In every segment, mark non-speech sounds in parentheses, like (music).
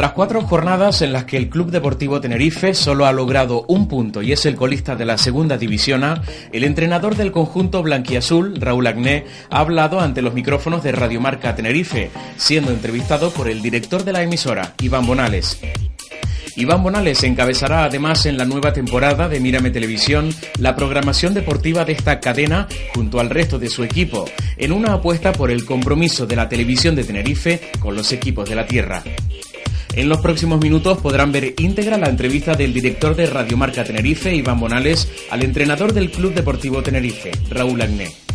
Tras cuatro jornadas en las que el Club Deportivo Tenerife solo ha logrado un punto y es el colista de la segunda división A, el entrenador del conjunto blanquiazul, Raúl Agné, ha hablado ante los micrófonos de Radiomarca Tenerife, siendo entrevistado por el director de la emisora, Iván Bonales. Iván Bonales encabezará además en la nueva temporada de Mírame Televisión la programación deportiva de esta cadena junto al resto de su equipo, en una apuesta por el compromiso de la televisión de Tenerife con los equipos de la tierra. En los próximos minutos podrán ver íntegra la entrevista del director de Radiomarca Tenerife, Iván Bonales, al entrenador del Club Deportivo Tenerife, Raúl Agné.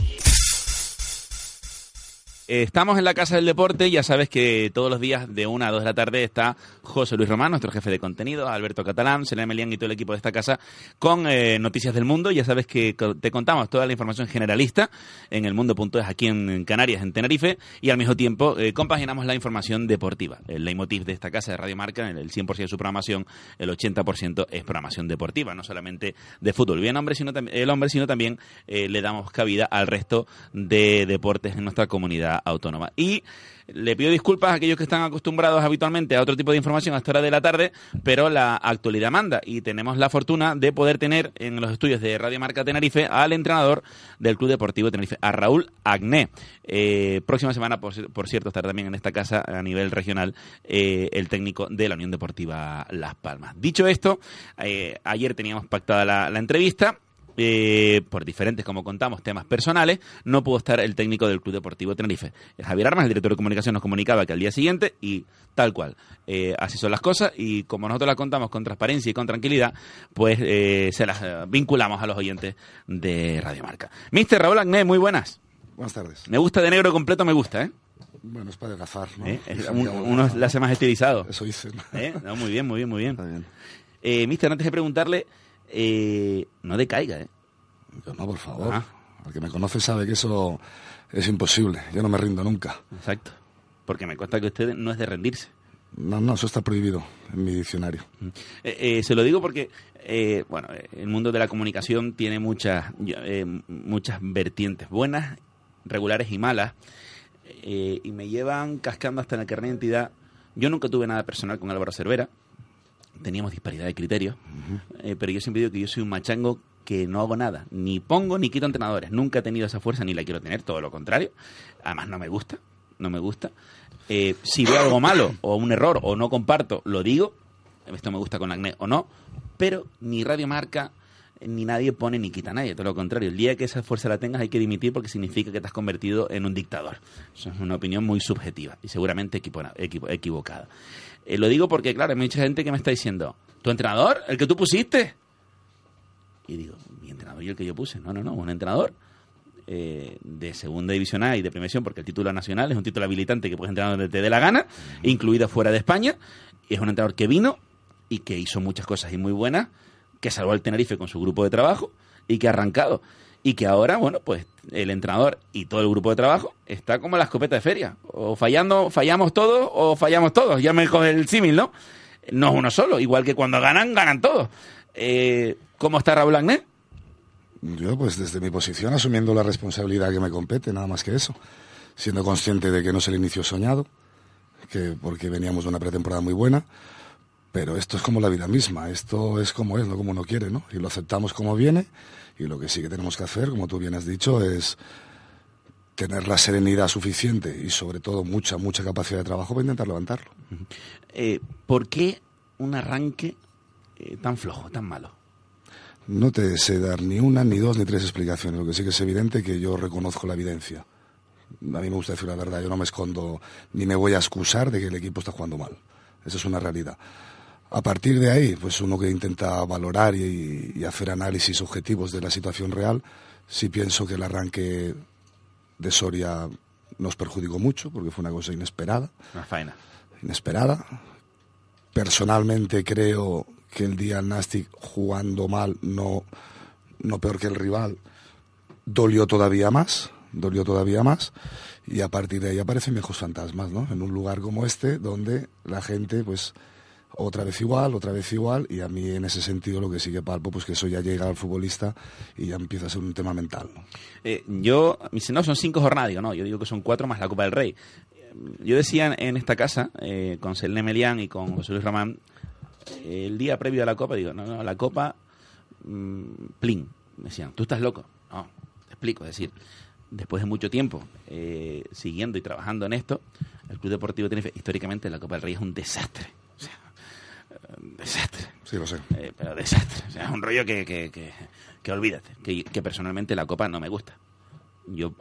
Estamos en la Casa del Deporte, ya sabes que todos los días de una a dos de la tarde está José Luis Román, nuestro jefe de contenido, Alberto Catalán, Selena Melián y todo el equipo de esta casa con eh, noticias del mundo. Ya sabes que te contamos toda la información generalista en el mundo.es aquí en Canarias, en Tenerife, y al mismo tiempo eh, compaginamos la información deportiva. El leitmotiv de esta casa de Radio Marca, el 100% de su programación, el 80% es programación deportiva, no solamente de fútbol. Bien hombre, sino el hombre, sino también eh, le damos cabida al resto de deportes en nuestra comunidad autónoma. Y le pido disculpas a aquellos que están acostumbrados habitualmente a otro tipo de información a esta hora de la tarde, pero la actualidad manda y tenemos la fortuna de poder tener en los estudios de Radio Marca Tenerife al entrenador del Club Deportivo Tenerife, a Raúl Agné. Eh, próxima semana, por, cierto, estará también en esta casa a nivel regional eh, el técnico de la Unión Deportiva Las Palmas. Dicho esto, eh, ayer teníamos pactada la entrevista eh, por diferentes, como contamos, temas personales, no pudo estar el técnico del Club Deportivo Tenerife. Javier Armas, el director de comunicación, nos comunicaba que al día siguiente, y tal cual, eh, así son las cosas, y como nosotros las contamos con transparencia y con tranquilidad, pues eh, se las vinculamos a los oyentes de Radio Marca. Mister Raúl Agné, muy buenas. Buenas tardes. Me gusta de negro completo, me gusta, ¿eh? Bueno, es para adelgazar, ¿no? uno la hace más estilizado. Eso dice. muy bien, muy bien, muy bien. mister, antes de preguntarle, eh, no decaiga, ¿eh? no, por favor. Ah. El que me conoce sabe que eso es imposible. Yo no me rindo nunca. Exacto. Porque me cuesta que usted no es de rendirse. No, no, eso está prohibido en mi diccionario. Mm. Eh, eh, se lo digo porque, bueno, el mundo de la comunicación tiene muchas, muchas vertientes buenas, regulares y malas, y me llevan cascando hasta en la carnet de identidad. Yo nunca tuve nada personal con Álvaro Cervera, teníamos disparidad de criterios, eh, pero yo siempre digo que yo soy un machango que no hago nada, ni pongo ni quito entrenadores, nunca he tenido esa fuerza ni la quiero tener, todo lo contrario, además no me gusta, no me gusta. Eh, si veo algo malo o un error o no comparto, lo digo, esto me gusta con acné o no, pero ni Radio Marca ni nadie pone ni quita a nadie, todo lo contrario. El día que esa fuerza la tengas hay que dimitir porque significa que te has convertido en un dictador. Eso es una opinión muy subjetiva y seguramente equivocada. Eh, lo digo porque, claro, hay mucha gente que me está diciendo, ¿tu entrenador? ¿El que tú pusiste? Y digo, mi entrenador y el que yo puse. No, no, no, un entrenador eh, de segunda división A y de primera porque el título nacional es un título habilitante que puedes entrenar donde te dé la gana, incluido fuera de España. Y es un entrenador que vino y que hizo muchas cosas y muy buenas, que salvó al Tenerife con su grupo de trabajo y que ha arrancado y que ahora, bueno, pues el entrenador y todo el grupo de trabajo está como la escopeta de feria. O fallando, fallamos todos o fallamos todos. Ya me coge el símil, ¿no? No es uno solo. Igual que cuando ganan, ganan todos. Eh, ¿Cómo está Raúl Agné? Yo, pues desde mi posición, asumiendo la responsabilidad que me compete, nada más que eso. Siendo consciente de que no es el inicio soñado, que porque veníamos de una pretemporada muy buena, pero esto es como la vida misma, esto es como es, no como uno quiere, ¿no? Y lo aceptamos como viene y lo que sí que tenemos que hacer, como tú bien has dicho, es tener la serenidad suficiente y sobre todo mucha, mucha capacidad de trabajo para intentar levantarlo. Eh, ¿Por qué un arranque eh, tan flojo, tan malo? No te sé dar ni una, ni dos, ni tres explicaciones. Lo que sí que es evidente que yo reconozco la evidencia. A mí me gusta decir la verdad, yo no me escondo ni me voy a excusar de que el equipo está jugando mal. Esa es una realidad. A partir de ahí, pues uno que intenta valorar y, hacer análisis objetivos de la situación real, sí pienso que el arranque de Soria nos perjudicó mucho, porque fue una cosa inesperada. Una faena. Inesperada. Personalmente creo que el día Nastic jugando mal, no, no peor que el rival, dolió todavía más, dolió todavía más, y a partir de ahí aparecen viejos fantasmas, ¿no? En un lugar como este, donde la gente, pues, otra vez igual, otra vez igual, y a mí en ese sentido lo que sí que palpo, pues que eso ya llega al futbolista y ya empieza a ser un tema mental. Eh, yo, si no, son cinco jornadas, digo, no, yo digo que son cuatro más la Copa del Rey. Yo decía en esta casa, eh, con Selene Melián y con José Luis Ramán, el día previo a la Copa, digo, no, no, la Copa, mmm, plin. Me decían, ¿tú estás loco? No, te explico, es decir, después de mucho tiempo eh, siguiendo y trabajando en esto, el Club Deportivo Tenerife, históricamente la Copa del Rey es un desastre. Un desastre. Sí, lo sé. Eh, pero desastre. O sea, es un rollo que, que, que, que olvídate. Que, que, personalmente la Copa no me gusta. Yo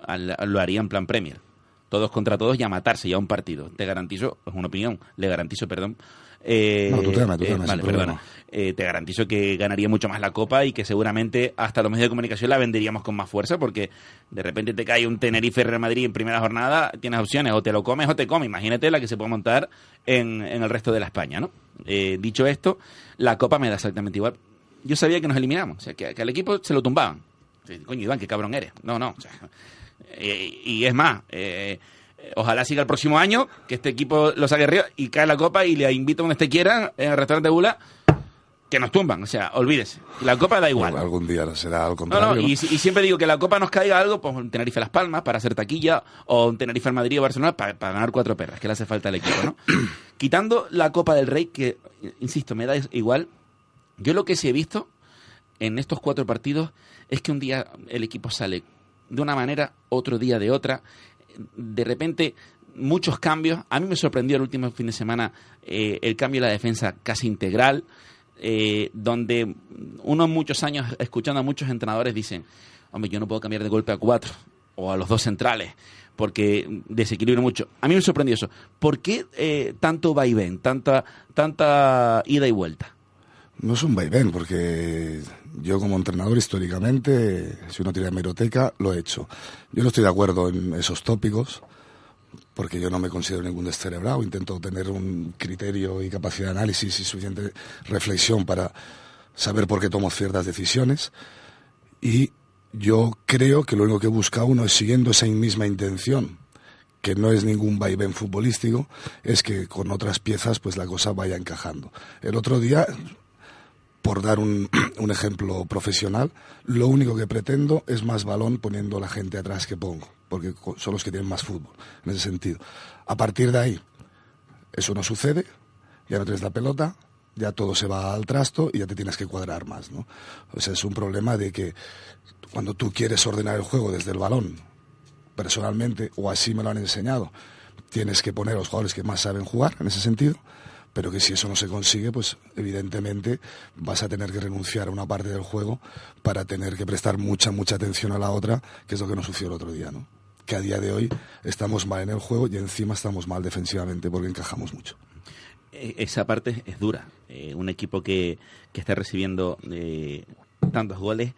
lo haría en plan Premier. Todos contra todos y a matarse ya un partido. Te garantizo, es una opinión, le garantizo, perdón, eh, no, tú tema, tú eh, vale, perdona. Eh, te garantizo que ganaría mucho más la Copa y que seguramente hasta los medios de comunicación la venderíamos con más fuerza porque de repente te cae un Tenerife Real Madrid en primera jornada, tienes opciones, o te lo comes o te comes. Imagínate la que se puede montar en, en el resto de la España, ¿no? dicho esto, la Copa me da exactamente igual. Yo sabía que nos eliminamos, o sea, que, al equipo se lo tumbaban. Coño, Iván, qué cabrón eres. No, no. y es más, eh, ojalá siga el próximo año, que este equipo lo saque arriba y cae la copa y le invito a donde esté quiera, en el restaurante Bula, que nos tumban. O sea, olvídese. La copa da igual. algún día será al contrario. No, no, y, siempre digo que la copa nos caiga algo, pues un Tenerife Las Palmas para hacer taquilla, o un Tenerife en Madrid o Barcelona para, ganar cuatro perras, que le hace falta al equipo, ¿no? (clears throat) Quitando la Copa del Rey, que, insisto, me da igual, yo lo que sí he visto en estos cuatro partidos es que un día el equipo sale de una manera, otro día de otra de repente muchos cambios. A mí me sorprendió el último fin de semana eh, el cambio de la defensa casi integral, eh, donde uno en muchos años, escuchando a muchos entrenadores, dicen, hombre, yo no puedo cambiar de golpe a cuatro o a los dos centrales porque desequilibra mucho. A mí me sorprendió eso. ¿Por qué eh, tanto vaivén, tanta, tanta ida y vuelta? No es un vaivén, porque yo como entrenador históricamente, si uno tiene hemeroteca, lo he hecho. Yo no estoy de acuerdo en esos tópicos, porque yo no me considero ningún descerebrado, intento tener un criterio y capacidad de análisis y suficiente reflexión para saber por qué tomo ciertas decisiones. Y yo creo que lo único que busca uno es siguiendo esa misma intención, que no es ningún vaivén futbolístico, es que con otras piezas pues la cosa vaya encajando. El otro día por dar (clears throat) un, ejemplo profesional, lo único que pretendo es más balón poniendo la gente atrás que pongo, porque son los que tienen más fútbol, en ese sentido. A partir de ahí, eso no sucede, ya no tienes la pelota, ya todo se va al trasto y ya te tienes que cuadrar más, ¿no? O sea, es un problema de que cuando tú quieres ordenar el juego desde el balón, personalmente, o así me lo han enseñado, tienes que poner a los jugadores que más saben jugar, en ese sentido, pero que si eso no se consigue, pues evidentemente vas a tener que renunciar a una parte del juego para tener que prestar mucha, mucha atención a la otra, que es lo que nos sucedió el otro día, ¿no? Que a día de hoy estamos mal en el juego y encima estamos mal defensivamente porque encajamos mucho. E, esa parte es dura. Eh, un equipo que, que está recibiendo eh, tantos goles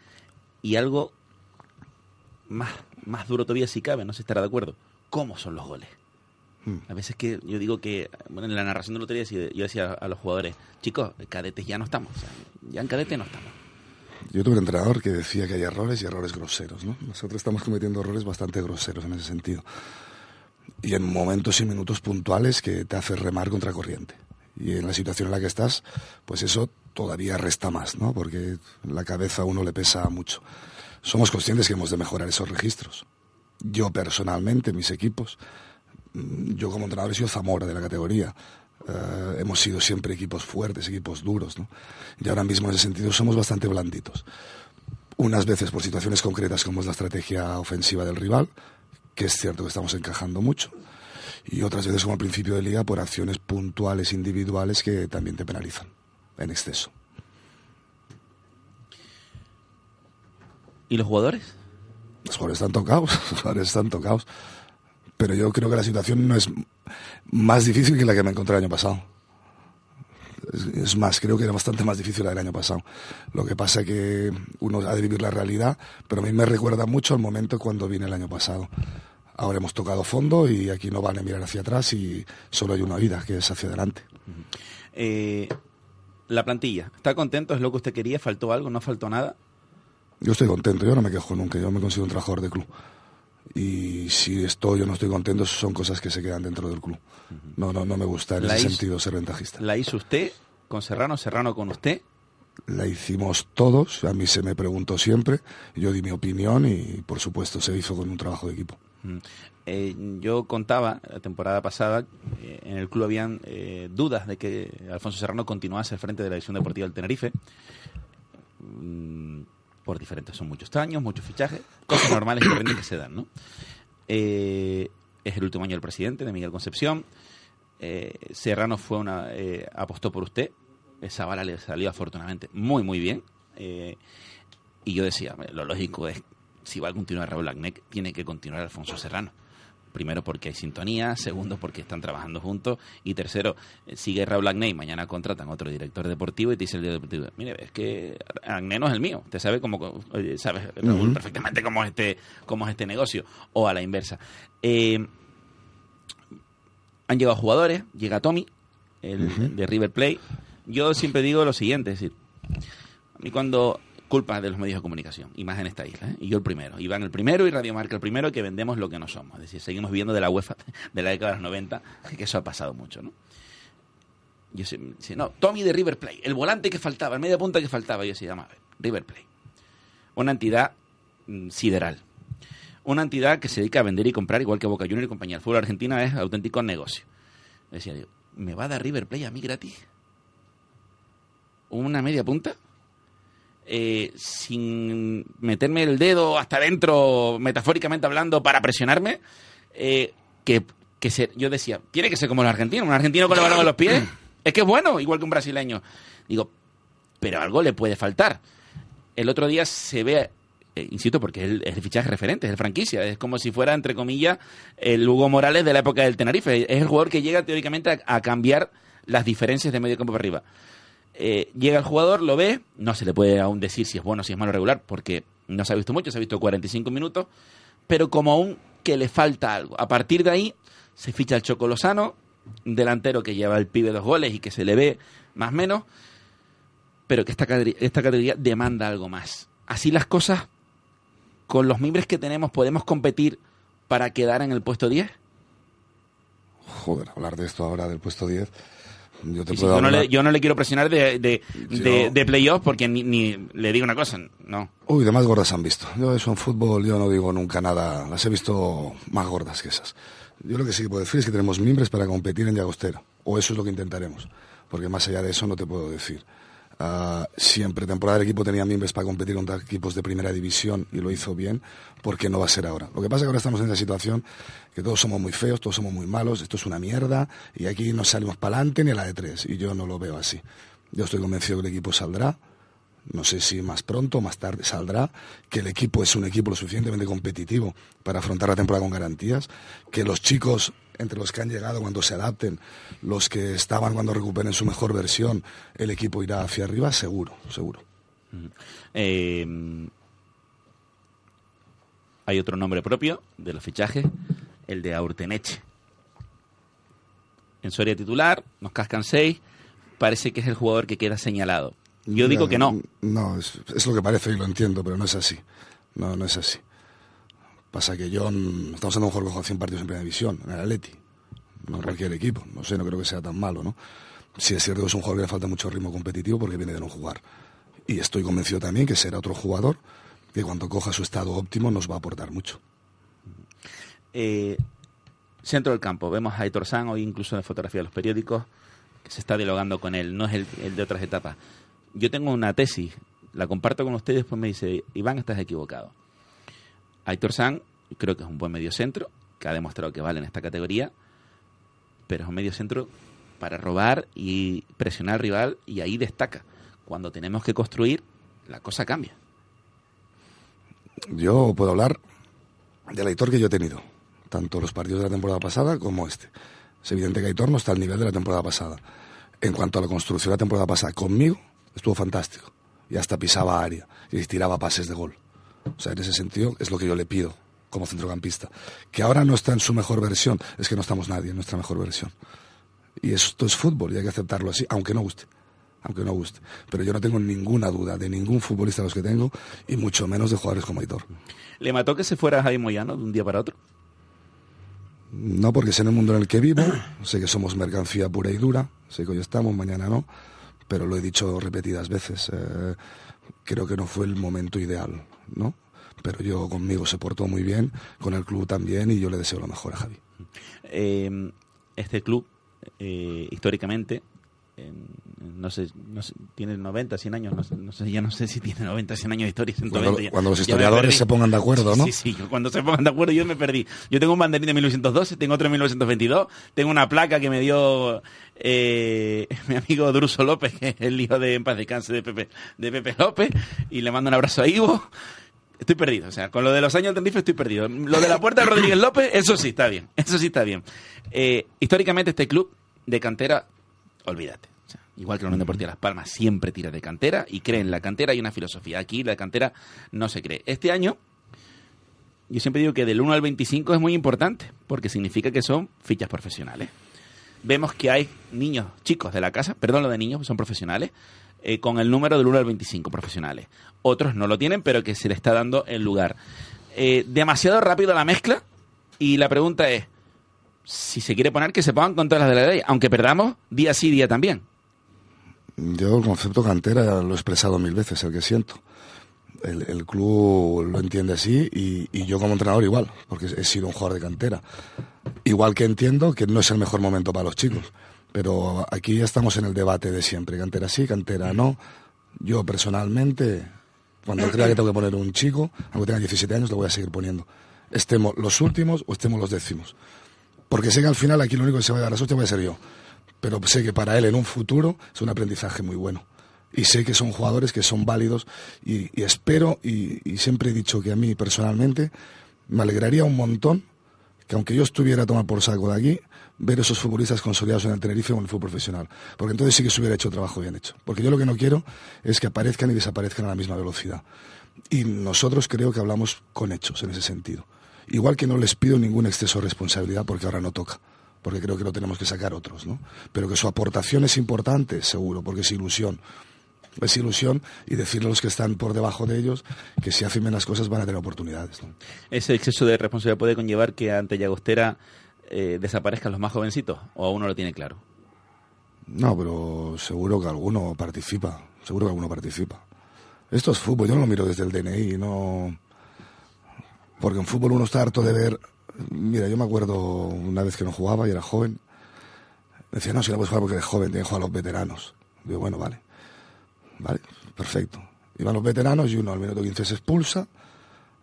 y algo más, más duro todavía si cabe, no se estará de acuerdo. ¿Cómo son los goles? Mm. A veces que yo digo que, bueno, en la narración de lotería yo decía a los jugadores, chicos, cadetes ya no estamos, ya en cadete no estamos. Yo tuve un entrenador que decía que hay errores y errores groseros, ¿no? Nosotros estamos cometiendo errores bastante groseros en ese sentido. Y en momentos y minutos puntuales que te hace remar contra corriente. Y en la situación en la que estás, pues eso todavía resta más, ¿no? Porque la cabeza a uno le pesa mucho. Somos conscientes que hemos de mejorar esos registros. Yo personalmente, mis equipos, yo como entrenador he sido Zamora de la categoría. Uh, hemos sido siempre equipos fuertes, equipos duros, ¿no? Y ahora mismo en ese sentido somos bastante blanditos. Unas veces por situaciones concretas como es la estrategia ofensiva del rival, que es cierto que estamos encajando mucho, y otras veces como al principio de liga por acciones puntuales, individuales que también te penalizan en exceso. ¿Y los jugadores? Los jugadores están tocados, (laughs) los jugadores están tocados pero yo creo que la situación no es más difícil que la que me encontré el año pasado. Es, más, creo que era bastante más difícil la del año pasado. Lo que pasa es que uno ha de vivir la realidad, pero a mí me recuerda mucho al momento cuando vine el año pasado. Ahora hemos tocado fondo y aquí no van a mirar hacia atrás y solo hay una vida, que es hacia adelante. Eh, la plantilla, ¿está contento? ¿Es lo que usted quería? ¿Faltó algo? ¿No faltó nada? Yo estoy contento, yo no me quejo nunca, yo me considero un trabajador de club. Y si estoy o no estoy contento, son cosas que se quedan dentro del club. No, no, no me gusta en ese sentido ser ventajista. ¿La hizo usted con Serrano, Serrano con usted? La hicimos todos, a mí se me preguntó siempre, yo di mi opinión y por supuesto se hizo con un trabajo de equipo. Eh, yo contaba la temporada pasada, eh, en el club habían eh, dudas de que Alfonso Serrano continuase al frente de la división deportiva del Tenerife. Mm, por diferentes, son muchos años, muchos fichajes, cosas normales que, que se dan, ¿no? es el último año del presidente, de Miguel Concepción. Serrano fue una apostó por usted. Esa bala le salió afortunadamente muy, muy bien. y yo decía, lo lógico es si va a continuar Raúl Agnec, tiene que continuar Alfonso Serrano. Primero porque hay sintonía, (laughs) segundo porque están trabajando juntos y tercero, eh, sigue Raúl Agnec y mañana contratan otro director deportivo y te dice el director deportivo, mire, es que Agnec no es el mío, usted sabe cómo, sabe Raúl perfectamente cómo es, este, cómo es este negocio, o a la inversa. Eh, han llegado jugadores, llega Tommy, el de River Plate. Yo siempre digo lo siguiente, es decir, a mí cuando culpa de los medios de comunicación, y más en esta isla. ¿eh? Y yo el primero. Iván el primero y Radio Marca el primero que vendemos lo que no somos. Es decir, seguimos viviendo de la UEFA (laughs) de la década de los 90, que eso ha pasado mucho, ¿no? Yo decía, no, Tommy de River Play, el volante que faltaba, el media punta que faltaba, yo decía, llama River Play. Una entidad mm, sideral. Una entidad que se dedica a vender y comprar igual que Boca Juniors y compañía. El fútbol argentino es auténtico negocio. Decía, ¿me va a dar River Play a mí gratis? ¿Una media punta? Eh, sin meterme el dedo hasta adentro, metafóricamente hablando, para presionarme, eh, que, que yo decía, tiene que ser como el argentino, un argentino con el balón en los pies, es que es bueno, igual que un brasileño. Digo, pero algo le puede faltar. El otro día se ve, eh, insisto, porque es el, fichaje referente, es el franquicia, es como si fuera, entre comillas, el Hugo Morales de la época del Tenerife, es el jugador que llega teóricamente a cambiar las diferencias de medio campo para arriba. Eh, llega el jugador, lo ve, no se le puede aún decir si es bueno o si es malo regular, porque no se ha visto mucho, se ha visto 45 minutos, pero como aún que le falta algo. A partir de ahí se ficha el Chocolosano, delantero que lleva el pibe dos goles y que se le ve más o menos, pero que esta, esta categoría demanda algo más. Así las cosas, con los miembros que tenemos, ¿podemos competir para quedar en el puesto 10? Joder, hablar de esto ahora del puesto 10 yo, no le, yo, no le, quiero presionar de, de, playoff porque ni, le digo una cosa, no. Uy, de más gordas han visto. Yo eso en fútbol yo no digo nunca nada, las he visto más gordas que esas. Yo lo que sí que puedo decir es que tenemos miembros para competir en Llagostera, o eso es lo que intentaremos, porque más allá de eso no te puedo decir. Ah, siempre temporada del equipo tenía miembros para competir contra equipos de primera división y lo hizo bien, porque no va a ser ahora. Lo que pasa es que ahora estamos en esa situación que todos somos muy feos, todos somos muy malos, esto es una mierda y aquí no salimos para adelante ni a la de tres y yo no lo veo así. Yo estoy convencido que el equipo saldrá, no sé si más pronto o más tarde saldrá, que el equipo es un equipo lo suficientemente competitivo para afrontar la temporada con garantías, que los chicos entre los que han llegado cuando se adapten, los que estaban cuando recuperen su mejor versión, el equipo irá hacia arriba, seguro, seguro. Eh, hay otro nombre propio de los fichajes, el de Aurteneche. En Soria titular, nos cascan seis, parece que es el jugador que queda señalado. Yo digo que no. No, es, es, lo que parece y lo entiendo, pero no es así. No, no es así. Pasa que John, estamos hablando un jugador que 100 partidos en primera división, en el Atleti, no en cualquier equipo. No sé, no creo que sea tan malo, ¿no? Si es cierto que es un jugador que le falta mucho ritmo competitivo porque viene de no jugar. Y estoy convencido también que será otro jugador que cuando coja su estado óptimo nos va a aportar mucho. Eh, centro del campo, vemos a Aitor San hoy incluso en fotografía de los periódicos, que se está dialogando con él, no es el, el de otras etapas. Yo tengo una tesis, la comparto con ustedes, después me dice, Iván, estás equivocado. Aitor San creo que es un buen mediocentro, que ha demostrado que vale en esta categoría, pero es un mediocentro para robar y presionar al rival y ahí destaca. Cuando tenemos que construir, la cosa cambia. Yo puedo hablar del Aitor que yo he tenido. tanto los partidos de la temporada pasada como este. Es evidente que Aitor no está al nivel de la temporada pasada. En cuanto a la construcción de la temporada pasada, conmigo estuvo fantástico. Y hasta pisaba área y tiraba pases de gol. O sea, en ese sentido es lo que yo le pido como centrocampista. Que ahora no está en su mejor versión, es que no estamos nadie en nuestra mejor versión. Y esto es fútbol y hay que aceptarlo así, aunque no guste. Aunque no guste. Pero yo no tengo ninguna duda de ningún futbolista de los que tengo y mucho menos de jugadores como Aitor. ¿Le mató que se fuera Jaime Moyano de un día para otro? No, porque sé en el mundo en el que vivo, (clears throat) sé que somos mercancía pura y dura, sé que hoy estamos, mañana no, pero lo he dicho repetidas veces. Eh, creo que no fue el momento ideal, ¿no? Pero yo conmigo se portó muy bien, con el club también, y yo le deseo lo mejor a Javi. Eh, este club, eh, históricamente, no sé, no sé, tiene 90, 100 años, no sé, ya no sé si tiene 90, 100 años de historia. Cuando, cuando los historiadores se pongan de acuerdo, ¿no? Sí, sí, cuando se pongan de acuerdo yo me perdí. Yo tengo un banderín de 1912, tengo otro de 1922, tengo una placa que me dio eh, (laughs) mi amigo Druso López, que es el hijo de en paz descanse de Pepe, de Pepe López, y le mando un abrazo a Ivo. Estoy perdido, o sea, con lo de los años del Tenerife estoy perdido. Lo de la puerta de Rodríguez López, eso sí está bien, eso sí está bien. Eh, históricamente este club de cantera olvídate. Igual que la Unión Deportiva Las Palmas siempre tira de cantera y cree en la cantera y una filosofía. Aquí la cantera no se cree. Este año, yo siempre digo que del 1 al 25 es muy importante, porque significa que son fichas profesionales. Vemos que hay niños, chicos de la casa, perdón lo de niños, son profesionales, eh, con el número del 1 al 25 profesionales. Otros no lo tienen, pero que se le está dando el lugar. Eh, demasiado rápido la mezcla y la pregunta es, si se quiere poner, que se pongan con todas las de la ley, aunque perdamos día sí, día también. Yo el concepto cantera lo he expresado mil veces, el que siento. El, club lo entiende así y, yo como entrenador igual, porque he sido un jugador de cantera. Igual que entiendo que no es el mejor momento para los chicos, pero aquí estamos en el debate de siempre, cantera sí, cantera no. Yo personalmente, cuando crea que tengo que poner un chico, aunque tenga 17 años, lo voy a seguir poniendo. Estemos los últimos o estemos los décimos porque sé que al final aquí lo único que se va a dar a suerte voy a ser yo. Pero sé que para él en un futuro es un aprendizaje muy bueno. Y sé que son jugadores que son válidos y, espero, y, siempre he dicho que a mí personalmente me alegraría un montón que aunque yo estuviera a tomar por saco de aquí, ver esos futbolistas consolidados en el Tenerife o en el fútbol profesional. Porque entonces sí que se hubiera hecho trabajo bien hecho. Porque yo lo que no quiero es que aparezcan y desaparezcan a la misma velocidad. Y nosotros creo que hablamos con hechos en ese sentido. Igual que no les pido ningún exceso de responsabilidad porque ahora no toca, porque creo que lo tenemos que sacar otros, ¿no? Pero que su aportación es importante, seguro, porque es ilusión. Es ilusión y decirle a los que están por debajo de ellos que si hacen bien las cosas van a tener oportunidades. ¿Ese exceso de responsabilidad puede conllevar que ante Llagostera eh, desaparezcan los más jovencitos o aún no lo tiene claro? No, pero seguro que alguno participa, seguro que alguno participa. Esto es fútbol, yo no lo miro desde el DNI, no porque en fútbol uno está harto de ver. Mira, yo me acuerdo una vez que no jugaba y era joven. Decía, no, si no puedes jugar porque eres joven, tienes que jugar a los veteranos. Digo, bueno, vale. Vale, perfecto. Iban los veteranos y uno al minuto 15 se expulsa.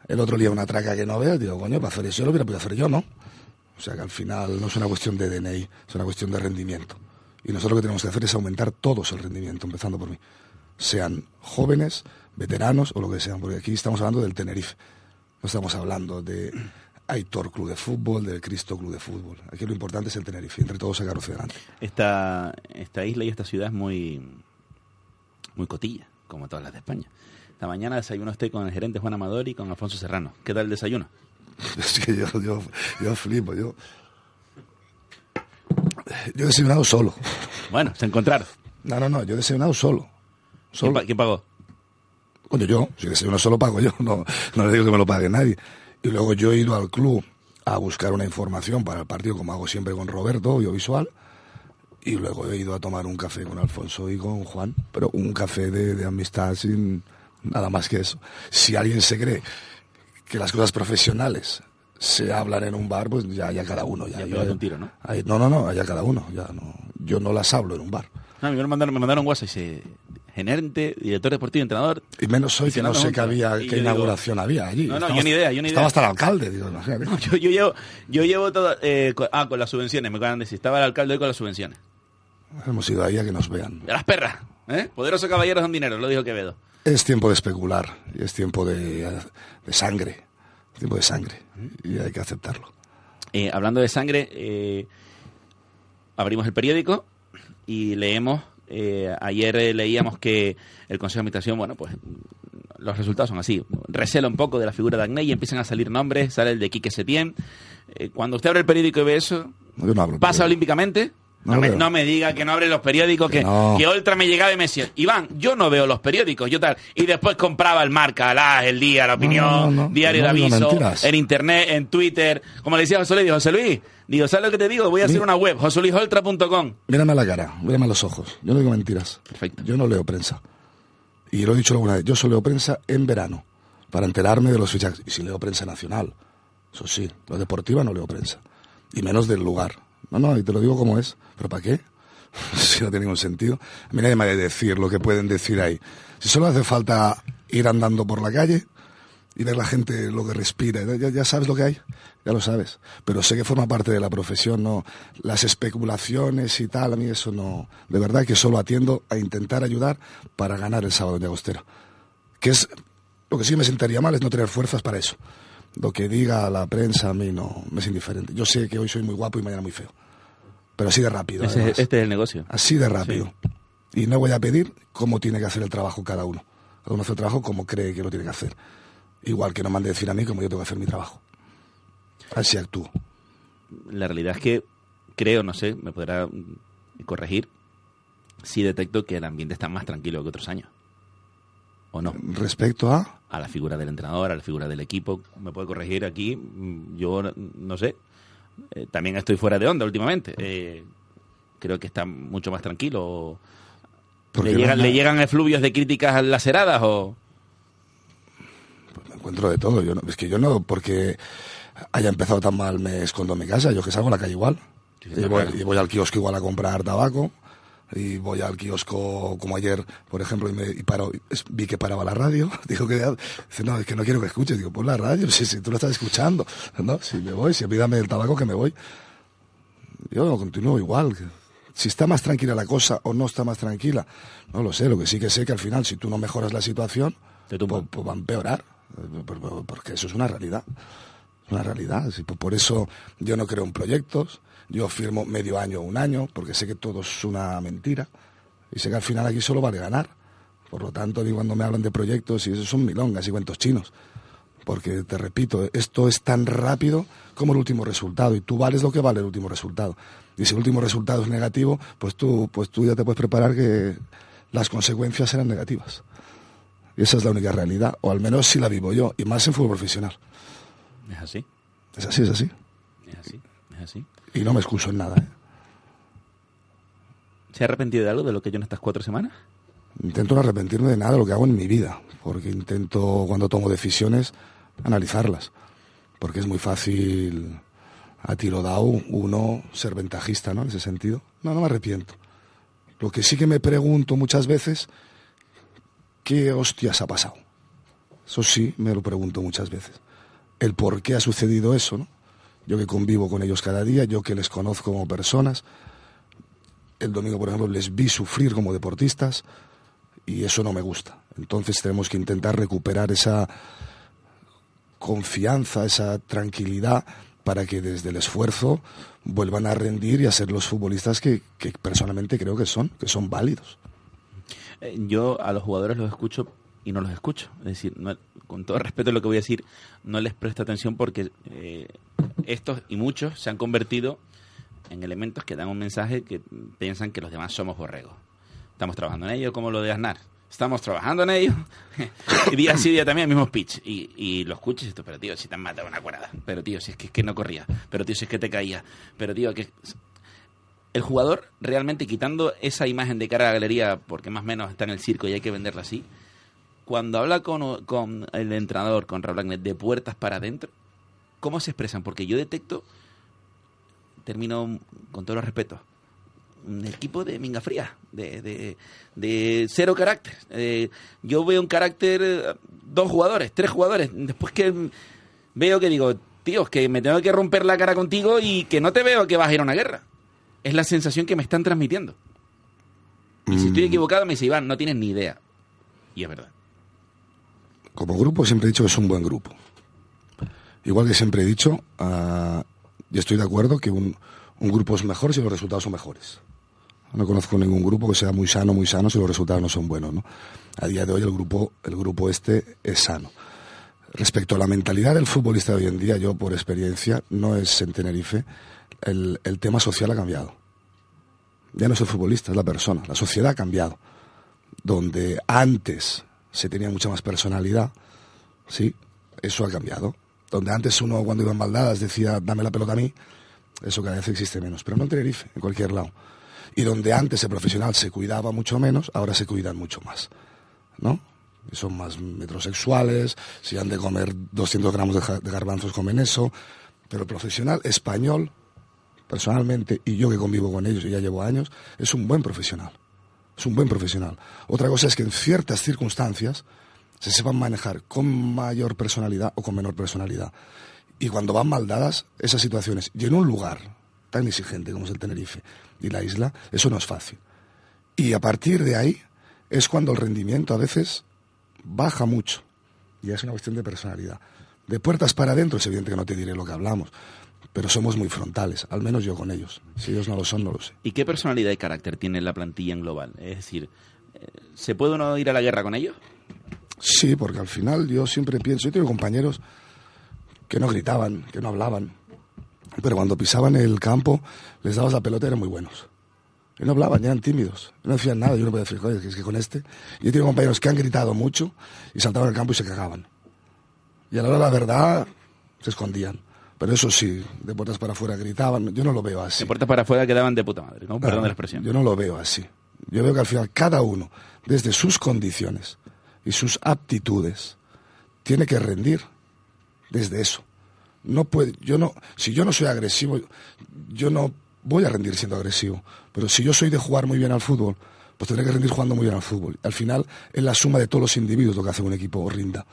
El otro lía una traca que no veo. Digo, coño, para hacer eso yo lo hubiera podido hacer yo, ¿no? O sea que al final no es una cuestión de DNI, es una cuestión de rendimiento. Y nosotros lo que tenemos que hacer es aumentar todos el rendimiento, empezando por mí. Sean jóvenes, veteranos o lo que sean, porque aquí estamos hablando del Tenerife. No estamos hablando de Aitor Club de Fútbol, del Cristo Club de Fútbol. Aquí lo importante es el Tenerife, entre todos sacar hacia adelante. Esta, esta isla y esta ciudad es muy, muy cotilla, como todas las de España. Esta mañana desayuno estoy con el gerente Juan Amador y con Alfonso Serrano. ¿Qué tal el desayuno? (laughs) Es que yo, yo, yo flipo, yo... Yo he desayunado solo. Bueno, se encontraron. No, no, no, yo he desayunado solo. solo. ¿Quién pagó? Coño, yo, si uno solo pago yo, (laughs) no, no le digo que me lo pague nadie. Y luego yo he ido al club a buscar una información para el partido, como hago siempre con Roberto, audiovisual, y luego he ido a tomar un café con Alfonso y con Juan, pero un café de, amistad sin nada más que eso. Si alguien se cree que las cosas profesionales se hablan en un bar, pues ya, ya cada uno. Ya, ya, un tiro, ¿no? no, no, no, allá cada uno. Ya no, yo no las hablo en un bar. No, me mandaron, me mandaron WhatsApp y se gerente, director deportivo, entrenador. Y menos hoy que no sé qué había, qué inauguración había allí. No, no, yo ni idea, yo ni Estaba hasta el alcalde, digo, yo, yo, llevo, yo llevo todo, eh, con, ah, con las subvenciones, me acaban de decir, estaba el alcalde hoy con las subvenciones. Hemos ido ahí a que nos vean. De las perras, ¿eh? Poderosos caballeros son dinero, lo dijo Quevedo. Es tiempo de especular, y es tiempo de, de sangre, tiempo de sangre, y hay que aceptarlo. Eh, hablando de sangre, eh, abrimos el periódico y leemos. Eh, ayer eh, leíamos que el Consejo de Administración, bueno, pues los resultados son así. Recela un poco de la figura de Agné y empiezan a salir nombres. Sale el de Quique Setién. Eh, cuando usted abre el periódico y ve eso, no pasa olímpicamente. No, No me, no me diga que no abre los periódicos, que, Que no. que Oltra me llegaba y me decía, Iván, yo no veo los periódicos, yo tal. Y después compraba el Marca, el As, el Día, la Opinión, Diario de Aviso, en Internet, en Twitter. Como le decía José Luis, José Luis, digo, ¿sabes lo que te digo? Voy a hacer una web, joseluisoltra.com. Mírame la cara, mírame a los ojos. Yo no digo mentiras. Perfecto. Yo no leo prensa. Y lo he dicho alguna vez, yo solo leo prensa en verano, para enterarme de los fichajes. Y si leo prensa nacional, eso sí, lo deportiva no leo prensa. Y menos del lugar. No, no, y te lo digo como es. ¿Pero para qué? (laughs) si no tiene ningún sentido. A mí nadie me ha de decir lo que pueden decir ahí. Si solo hace falta ir andando por la calle y ver la gente lo que respira, ya, ya sabes lo que hay, ya lo sabes. Pero sé que forma parte de la profesión, no las especulaciones y tal, a mí eso no. De verdad que solo atiendo a intentar ayudar para ganar el sábado en Llagostera. Que es lo que sí me sentaría mal es no tener fuerzas para eso. Lo que diga la prensa a mí no me es indiferente. Yo sé que hoy soy muy guapo y mañana muy feo. Pero así de rápido. Ese- este es el negocio. Así de rápido. Y no voy a pedir cómo tiene que hacer el trabajo cada uno. Cada uno hace el trabajo como cree que lo tiene que hacer. Igual que no me han de decir a mí cómo yo tengo que hacer mi trabajo. Así actúo. La realidad es que creo, no sé, me podrá corregir, si detecto que el ambiente está más tranquilo que otros años. ¿O no? Respecto a... a la figura del entrenador, a la figura del equipo. Me puede corregir aquí, mm, yo no sé. Eh, también estoy fuera de onda últimamente. Eh, creo que está mucho más tranquilo. ¿Le llegan, ¿Le llegan efluvios de críticas laceradas o...? Me encuentro de todo. Yo no- es que yo no, porque haya empezado tan mal, me escondo en mi casa. Yo que salgo a la calle igual. Sí, y, voy, y voy al kiosco igual a comprar tabaco. Y voy al kiosco como ayer, por ejemplo, y, me, y paro, vi que paraba la radio. (laughs) Digo que dice, no, es que no quiero que escuches. Digo, pon la radio, (laughs) si, si tú lo estás escuchando. No, si me voy, si pídame el tabaco que me voy. Yo continúo igual. Si está más tranquila la cosa o no está más tranquila, no lo sé. Lo que sí que sé que al final, si tú no mejoras la situación, pues, pues va a empeorar. Por- por- Porque eso es una realidad. Una realidad. Por eso yo no creo en proyectos. Yo firmo medio año o un año, porque sé que todo es una mentira. Y sé que al final aquí solo vale ganar. Por lo tanto, a mí cuando me hablan de proyectos, y eso son milongas y cuentos chinos. Porque, te repito, esto es tan rápido como el último resultado. Y tú vales lo que vale el último resultado. Y si el último resultado es negativo, pues tú, pues tú ya te puedes preparar que las consecuencias serán negativas. Y esa es la única realidad. O al menos si la vivo yo. Y más en fútbol profesional. Es así, Es así, es así. es así, es así. Y no me excuso en nada. ¿eh? ¿Se ha arrepentido de algo de lo que yo en estas cuatro semanas? Intento no arrepentirme de nada de lo que hago en mi vida, porque intento cuando tomo decisiones analizarlas, porque es muy fácil a tiro dado uno ser ventajista, ¿no? En ese sentido. No, no me arrepiento. Lo que sí que me pregunto muchas veces, ¿qué hostias ha pasado? Eso sí, me lo pregunto muchas veces. El por qué ha sucedido eso, ¿no? Yo que convivo con ellos cada día, yo que les conozco como personas, el domingo, por ejemplo, les vi sufrir como deportistas y eso no me gusta. Entonces tenemos que intentar recuperar esa confianza, esa tranquilidad para que desde el esfuerzo vuelvan a rendir y a ser los futbolistas que, que personalmente creo que son, que son válidos. Eh, Yo a los jugadores los escucho y no los escucho. Es decir, no- con todo respeto lo que voy a decir, no les presto atención porque eh, estos y muchos se han convertido en elementos que dan un mensaje que piensan que los demás somos borregos. Estamos trabajando en ello, como lo de Aznar. Estamos trabajando en ello. (laughs) y día sí, día también, el mismo speech. Y, y lo escuchas y pero tío, si te han matado una cuerda. Pero tío, si es que, es que no corría. Pero tío, si es que te caía. Pero tío, que el jugador realmente quitando esa imagen de cara a la galería, porque más o menos está en el circo y hay que venderla así, cuando habla con, el entrenador, con Raúl Agnet, de puertas para adentro, ¿cómo se expresan? Porque yo detecto, termino con todo los respetos, un equipo de minga fría, de, de, de cero carácter. Eh, yo veo un carácter, dos jugadores, tres jugadores, después que veo que digo, tío, que me tengo que romper la cara contigo y que no te veo que vas a ir a una guerra. Es la sensación que me están transmitiendo. Y si estoy equivocado, me dice, Iván, no tienes ni idea. Y es verdad. Como grupo siempre he dicho que es un buen grupo. Igual que siempre he dicho, ah, Y estoy de acuerdo que un, un grupo es mejor si los resultados son mejores. No conozco ningún grupo que sea muy sano, muy sano si los resultados no son buenos. ¿no? A día de hoy el grupo, el grupo este es sano. Respecto a la mentalidad del futbolista de hoy en día, yo por experiencia, no es en Tenerife, el, el tema social ha cambiado. Ya no es el futbolista, es la persona. La sociedad ha cambiado. Donde antes se tenía mucha más personalidad, sí, eso ha cambiado. Donde antes uno cuando iba en baldadas decía, dame la pelota a mí, eso cada vez existe menos. Pero no en Tenerife, en cualquier lado. Y donde antes el profesional se cuidaba mucho menos, ahora se cuidan mucho más. ¿No? Son más metrosexuales, si han de comer 200 gramos de garbanzos comen eso. Pero el profesional español, personalmente, y yo que convivo con ellos y ya llevo años, es un buen profesional. Es un buen profesional. Otra cosa es que en ciertas circunstancias se sepan manejar con mayor personalidad o con menor personalidad. Y cuando van mal dadas esas situaciones, y en un lugar tan exigente como es el Tenerife y la isla, eso no es fácil. Y a partir de ahí es cuando el rendimiento a veces baja mucho. Y es una cuestión de personalidad. De puertas para adentro es evidente que no te diré lo que hablamos, pero somos muy frontales, al menos yo con ellos. Si ellos no lo son, no lo sé. ¿Y qué personalidad y carácter tiene la plantilla en global? Es decir, eh, ¿se puede uno ir a la guerra con ellos? Sí, porque al final yo siempre pienso, yo tengo compañeros que no gritaban, que no hablaban, pero cuando pisaban el campo, les dabas la pelota y eran muy buenos. Y no hablaban, eran tímidos. No decían nada. Yo no podía decir, joder, es que con este. Yo tengo compañeros que han gritado mucho y saltaban al campo y se cagaban. Y a la hora de la verdad, se escondían. Pero eso sí, de puertas para afuera gritaban. Yo no lo veo así. De puertas para afuera quedaban de puta madre, ¿no? Perdón la expresión. Yo no lo veo así. Yo veo que al final cada uno, desde sus condiciones y sus aptitudes, tiene que rendir desde eso no puede, yo no, si yo no soy agresivo, yo no voy a rendir siendo agresivo. Pero si yo soy de jugar muy bien al fútbol, pues tendré que rendir jugando muy bien al fútbol. Al final es la suma de todos los individuos lo que hace un equipo rinda.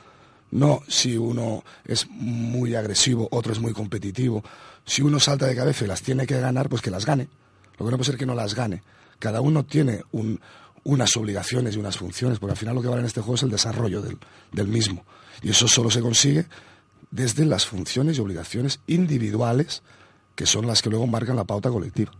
No si uno es muy agresivo, otro es muy competitivo. Si uno salta de cabeza y las tiene que ganar, pues que las gane. Lo que no puede ser que no las gane. Cada uno tiene unas obligaciones y unas funciones, porque al final lo que vale en este juego es el desarrollo del, del mismo. Y eso solo se consigue desde las funciones y obligaciones individuales que son las que luego marcan la pauta colectiva.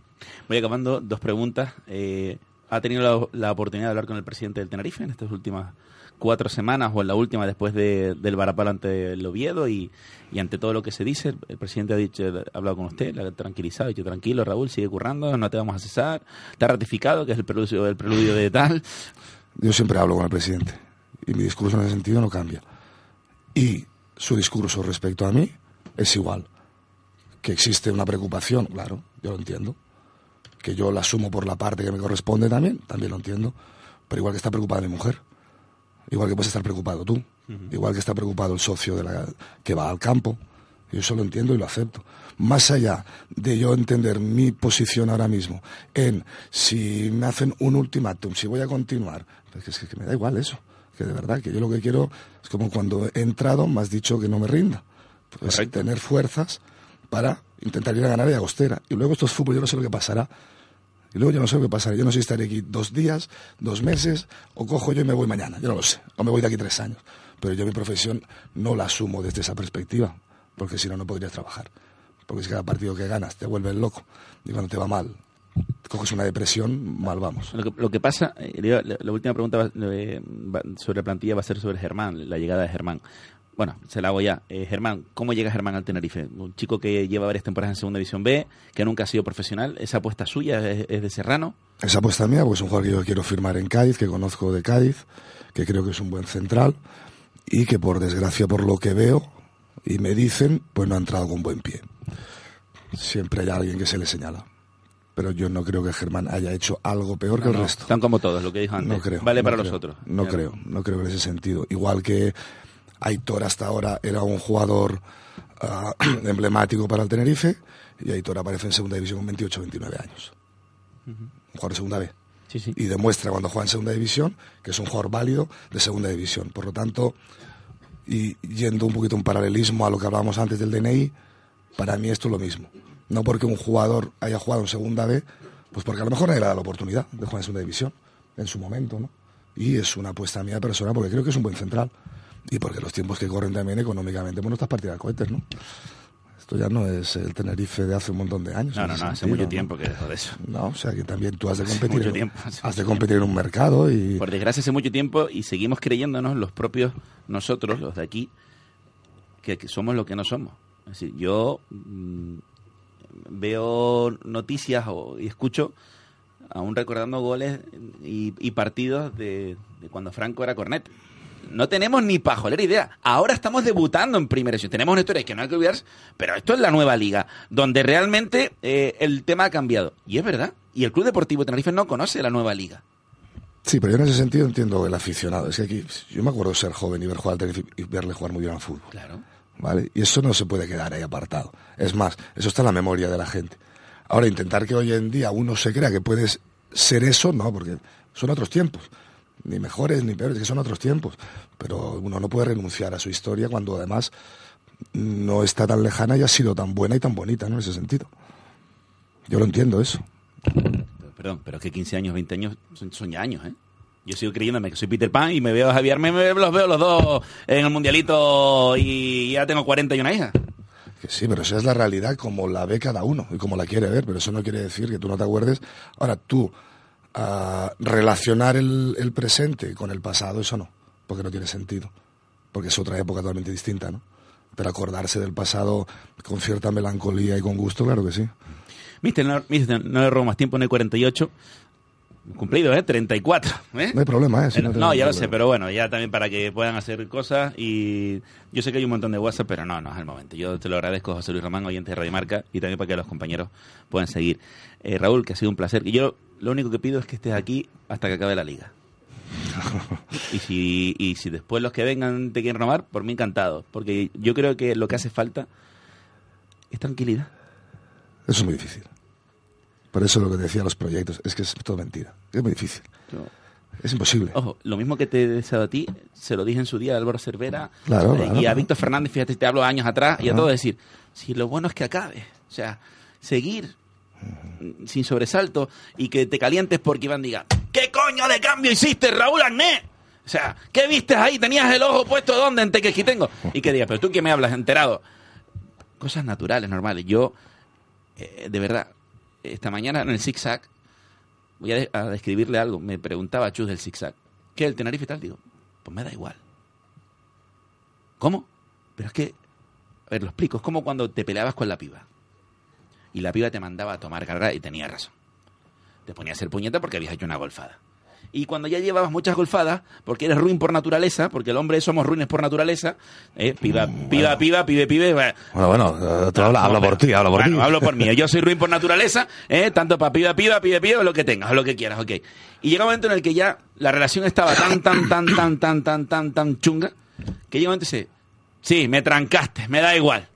Voy acabando dos preguntas. Eh, ¿Ha tenido la, oportunidad de hablar con el presidente del Tenerife en estas últimas cuatro semanas o en la última después del varapalo ante el Oviedo y, ante todo lo que se dice, el presidente ha dicho, ha hablado con usted, le ha tranquilizado, ha dicho tranquilo Raúl, sigue currando, no te vamos a cesar, te ha ratificado que es el preludio, el preludio de tal. Yo siempre hablo con el presidente y mi discurso en ese sentido no cambia. Y su discurso respecto a mí es igual. Que existe una preocupación, claro, yo lo entiendo. Que yo la asumo por la parte que me corresponde también, también lo entiendo. Pero igual que está preocupada mi mujer, igual que puedes estar preocupado tú, igual que está preocupado el socio de la, que va al campo, yo eso lo entiendo y lo acepto. Más allá de yo entender mi posición ahora mismo en si me hacen un ultimátum, si voy a continuar, pues es que me da igual eso que de verdad, que yo lo que quiero es como cuando he entrado, me has dicho que no me rinda. Pues tener fuerzas para intentar ir a ganar a Agostera. Y luego esto es fútbol, yo no sé lo que pasará. Y luego yo no sé lo que. Yo no sé si estaré aquí dos días, dos meses, o cojo yo y me voy mañana. Yo no lo sé. O me voy de aquí tres años. Pero yo mi profesión no la asumo desde esa perspectiva, porque si no, no podrías trabajar. Porque si cada partido que ganas te vuelve loco y cuando te va mal coges una depresión, mal vamos. Lo que, pasa, eh, la, última pregunta eh, sobre la plantilla va a ser sobre Germán, la llegada de Germán. Bueno, se la hago ya. Eh, Germán, ¿cómo llega Germán al Tenerife? Un chico que lleva varias temporadas en Segunda División B, que nunca ha sido profesional. ¿Esa apuesta suya es, de Serrano? Esa apuesta mía, pues es un jugador que yo quiero firmar en Cádiz, que conozco de Cádiz, que creo que es un buen central y que por desgracia, por lo que veo y me dicen, pues no ha entrado con buen pie. Siempre hay alguien que se le señala pero yo no creo que Germán haya hecho algo peor que el resto. Están como todos, lo que dijo antes. No creo. Vale para los otros. No creo, no creo en ese sentido. Igual que Aitor hasta ahora era un jugador ah, (clears throat) emblemático para el Tenerife y Aitor aparece en segunda división con 28 29 años. Un jugador de segunda B. Sí, sí. Y demuestra cuando juega en segunda división que es un jugador válido de segunda división. Por lo tanto, y yendo un poquito un paralelismo a lo que hablábamos antes del DNI, para mí esto es lo mismo. No porque un jugador haya jugado en segunda B, pues porque a lo mejor nadie le da la oportunidad de jugar en segunda división en su momento, ¿no? Y es una apuesta mía personal porque creo que es un buen central. Y porque los tiempos que corren también económicamente, bueno, estas partidas de cohetes, ¿no? Esto ya no es el Tenerife de hace un montón de años. No, no, no, hace mucho ¿no? tiempo que dejó de eso. No, o sea que también tú has de Hace competir. mucho en- tiempo, hace has de competir en un mercado y. Por desgracia, hace mucho tiempo y seguimos creyéndonos los propios nosotros, los de aquí, que, que somos lo que no somos. Es decir, yo mm, veo noticias o, y escucho aún recordando goles y, y partidos de, de cuando Franco era cornet. No tenemos ni pajolera idea. Ahora estamos debutando en primera división. Tenemos una historia que no hay que olvidarse, pero esto es la nueva liga, donde realmente eh, el tema ha cambiado. Y es verdad. Y el Club Deportivo Tenerife no conoce la nueva liga. Sí, pero yo en ese sentido entiendo el aficionado. Es que aquí, yo me acuerdo ser joven y ver jugar al Tenerife y verle jugar muy bien al fútbol. Claro. ¿Vale? Y eso no se puede quedar ahí apartado. Es más, eso está en la memoria de la gente. Ahora, intentar que hoy en día uno se crea que puedes ser eso, no, porque son otros tiempos. Ni mejores ni peores, que son otros tiempos. Pero uno no puede renunciar a su historia cuando además no está tan lejana y ha sido tan buena y tan bonita, ¿no? En ese sentido. Yo lo entiendo eso. Perdón, pero es que 15 años, 20 años son, son ya años, ¿eh? Yo sigo creyéndome que soy Peter Pan y me veo a Javier, me, me- los veo los dos en el mundialito y ya tengo 40 y una hija. Que sí, pero esa es la realidad como la ve cada uno y como la quiere ver, pero eso no quiere decir que tú no te acuerdes. Ahora, tú, a relacionar el, el presente con el pasado, eso no, porque no tiene sentido, porque es otra época totalmente distinta, ¿no? Pero acordarse del pasado con cierta melancolía y con gusto, claro que sí. Mister, no, mister, no le robo más tiempo en el 48. Cumplido, ¿eh? 34. ¿eh? No hay problema, ¿eh? Si no, ya lo sé, pero bueno, ya también para que puedan hacer cosas y yo sé que hay un montón de WhatsApp, pero no, no es el momento. Yo te lo agradezco, José Luis Román, oyente de Radio Marca, y también para que los compañeros puedan seguir. Eh, Raúl, que ha sido un placer. Y yo lo único que pido es que estés aquí hasta que acabe la liga. (laughs) y, si, y si después los que vengan te quieren robar, por mí encantado, porque yo creo que lo que hace falta es tranquilidad. Eso es muy difícil. Por eso lo que decía los proyectos, es que es todo mentira. Es muy difícil. Es imposible. Ojo, lo mismo que te he deseado a ti, se lo dije en su día a Álvaro Cervera Claro, eh, claro, y a. Víctor Fernández, fíjate, te hablo años atrás, y a Ajá. todos decir, si lo bueno es que acabe, o sea, seguir mm, sin sobresalto y que te calientes porque Iván diga, ¿qué coño de cambio hiciste, Raúl Agné? O sea, ¿qué viste ahí? ¿Tenías el ojo puesto dónde? En Tequesquitengo. Y que diga, pero tú que me hablas enterado. Cosas naturales, normales. Yo, eh, de verdad, esta mañana en el zigzag, voy a, de- a describirle algo. Me preguntaba Chus del zigzag. ¿Qué el Tenerife y tal? Digo, pues me da igual. ¿Cómo? Pero es que, a ver, lo explico. Es como cuando te peleabas con la piba. Y la piba te mandaba a tomar carrera y tenía razón. Te ponías a hacer puñeta porque habías hecho una golfada. Y cuando ya llevabas muchas golfadas, porque eres ruin por naturaleza, porque el hombre somos ruines por naturaleza, eh, piba, piba, piba, pibe, pibe, bueno, Bueno, tú habla, habla por ti, habla por bueno, hablo por mí. Yo soy ruin por (laughs) naturaleza, ¿eh? tanto para piba, piba, pibe, pibe, o lo que tengas, o lo que quieras, ok. Y llega un momento en el que ya la relación estaba tan, tan, tan, tan, tan, tan, tan, tan chunga, que llega un momento y dice, sí, me trancaste, me da igual.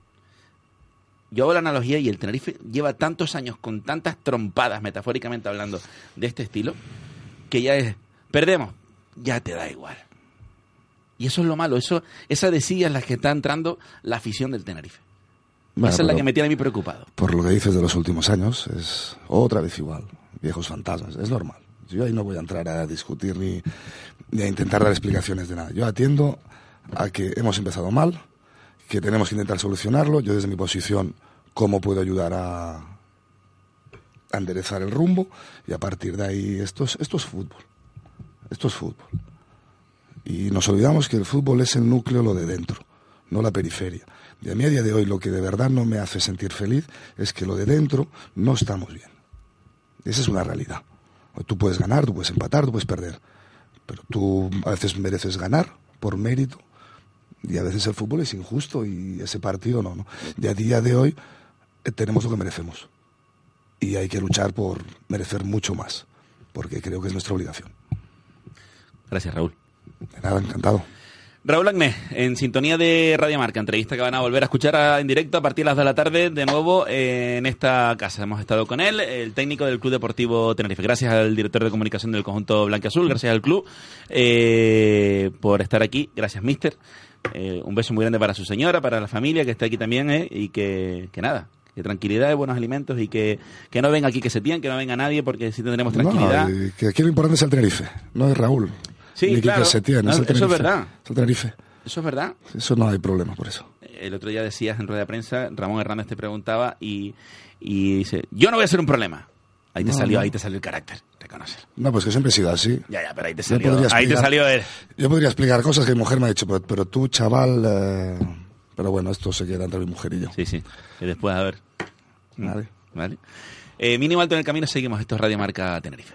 Yo hago la analogía y el Tenerife lleva tantos años con tantas trompadas, metafóricamente hablando, de este estilo, que ya es, perdemos, ya te da igual. Y eso es lo malo, eso, esa decía es la que está entrando la afición del Tenerife. Bueno, esa es la que me tiene a mí preocupado. por lo que dices de los últimos años, es otra vez igual. Viejos fantasmas, es normal. Yo ahí no voy a entrar a discutir ni, ni a intentar dar explicaciones de nada. Yo atiendo a que hemos empezado mal, que tenemos que intentar solucionarlo. Yo desde mi posición, cómo puedo ayudar a, a el rumbo y a partir de ahí esto es, esto es fútbol. Esto es fútbol. Y nos olvidamos que el fútbol es el núcleo, lo de dentro, no la periferia. Y a mí a día de hoy lo que de verdad no me hace sentir feliz es que lo de dentro no estamos bien. Esa es una realidad. Tú puedes ganar, tú puedes empatar, tú puedes perder. Pero tú a veces mereces ganar por mérito y a veces el fútbol es injusto y ese partido no. no. Y a día de hoy eh, tenemos lo que merecemos. Y hay que luchar por merecer mucho más, porque creo que es nuestra obligación. Gracias, Raúl. De nada, encantado. Raúl Agné, en sintonía de Radio Marca, entrevista que van a volver a escuchar a- en directo a partir de las 2 de la tarde, de nuevo eh, en esta casa. Hemos estado con él, el técnico del Club Deportivo Tenerife. Gracias al director de comunicación del conjunto Blanquiazul, gracias al club eh, por estar aquí. Gracias, mister. Eh, un beso muy grande para su señora, para la familia que está aquí también eh, y que, que nada. Que tranquilidad, buenos alimentos y que, que no venga aquí que se tienen, que no venga nadie porque si tendremos tranquilidad. No, que aquí lo importante es el Tenerife, no es Raúl. Sí, Ni claro. Setién, No, es el eso es Tenerife. verdad. Es el Tenerife. Eso es verdad. Eso no hay problema por eso. el otro día decías en rueda de prensa, Ramón Hernández te preguntaba y, y dice, yo no voy a ser un problema. Ahí te No, salió, no. ahí te salió el carácter, reconocer. No, pues que siempre he sido así. Ya, ya, pero ahí te salió, podría ahí te explicar- salió el... Yo podría explicar cosas que mi mujer me ha dicho, pero, pero tú, chaval... eh, Pero bueno, esto se queda entre mi mujer y yo. Sí, sí. Y después, a ver. Vale. Vale. Eh, mínimo alto en el camino, seguimos. Esto es Radio Marca Tenerife.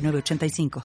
906985.